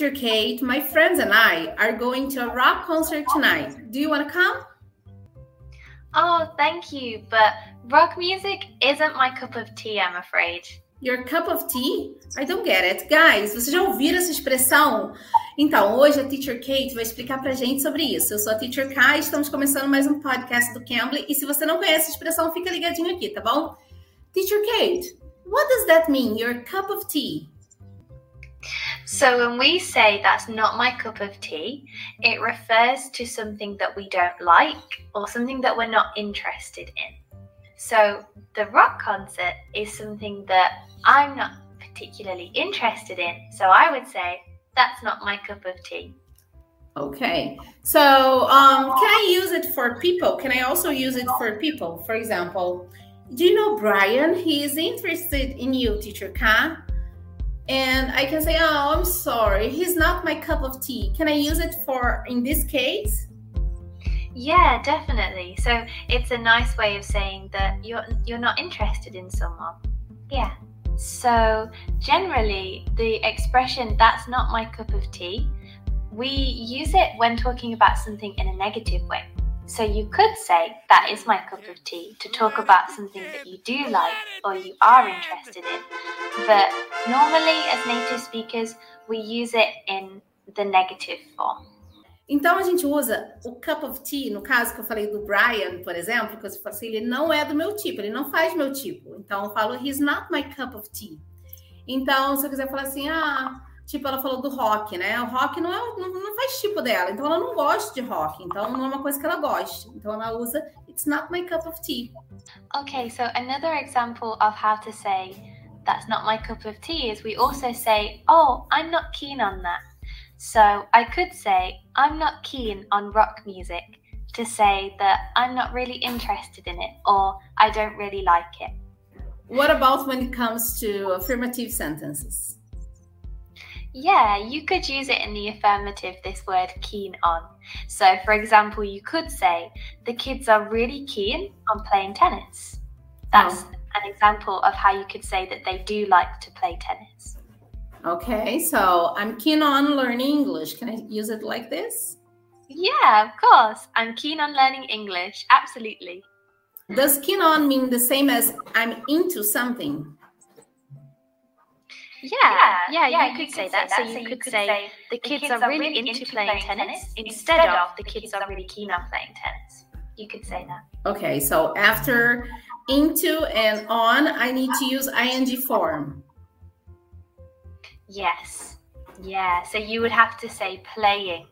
Teacher Kate. My friends and I are going to a rock concert tonight. Do you want to come? Oh, thank you, but rock music isn't my cup of tea, I'm afraid. Your cup of tea? I don't get it. Guys, vocês já ouviram essa expressão? Então, hoje a Teacher Kate vai explicar pra gente sobre isso. Eu sou a Teacher Kai, estamos começando mais um podcast do Cambly. E se você não conhece a expressão, fica ligadinho aqui, tá bom? Teacher Kate, what does that mean, your cup of tea? So, when we say that's not my cup of tea, it refers to something that we don't like or something that we're not interested in. So, the rock concert is something that I'm not particularly interested in. So, I would say that's not my cup of tea. Okay. So, um, can I use it for people? Can I also use it for people? For example, do you know Brian? He is interested in you, teacher Ka. And I can say, oh, I'm sorry, he's not my cup of tea. Can I use it for in this case? Yeah, definitely. So it's a nice way of saying that you're you're not interested in someone. Yeah. So generally the expression that's not my cup of tea, we use it when talking about something in a negative way. So you could say, That is my cup of tea, to talk about something that you do like or you are interested in. But normally, as native speakers, we use it in the negative form. Então a gente usa o cup of tea, no caso que eu falei do Brian, por exemplo, que eu falo assim, ele não é do meu tipo, ele não faz meu tipo. Então eu falo, he's not my cup of tea. Então, se eu quiser falar assim, ah, Tipo, ela falou do rock, né? O rock não, é, não, não faz tipo dela. Então, ela não gosta de rock. Então, não é uma coisa que ela goste. Então, ela usa It's not my cup of tea. Okay, so another example of how to say that's not my cup of tea is we also say, oh, I'm not keen on that. So I could say, I'm not keen on rock music to say that I'm not really interested in it or I don't really like it. What about when it comes to affirmative sentences? Yeah, you could use it in the affirmative, this word keen on. So, for example, you could say, the kids are really keen on playing tennis. That's oh. An example of how you could say that they do like to play tennis. Okay, so I'm keen on learning English. Can I use it like this? Yeah, of course. I'm keen on learning English. Absolutely. Does keen on mean the same as I'm into something? Yeah, yeah, yeah, yeah you, could, could say that. that. So you, so you could, could, say, the kids, kids are, really really into, playing, playing tennis, tennis instead of the kids are really keen on playing tennis. You could say that. Okay, so after into and on, I need to use ing form. Yes. Yeah. So you would have to say playing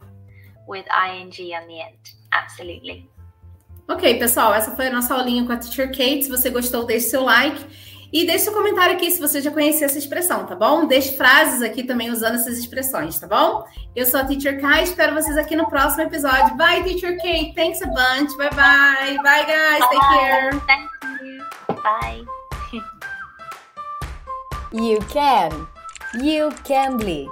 with ing on the end. Absolutely. Ok, pessoal, essa foi a nossa aulinha com a Teacher Kate. Se você gostou, deixe seu like. E deixe seu comentário aqui se você já conhecia essa expressão, tá bom? Deixe frases aqui também usando essas expressões, tá bom? Eu sou a Teacher Kai, espero vocês aqui no próximo episódio. Bye, Teacher Kate. Thanks a bunch. Bye, bye. Bye, guys. Take care. Bye. you can. You can be.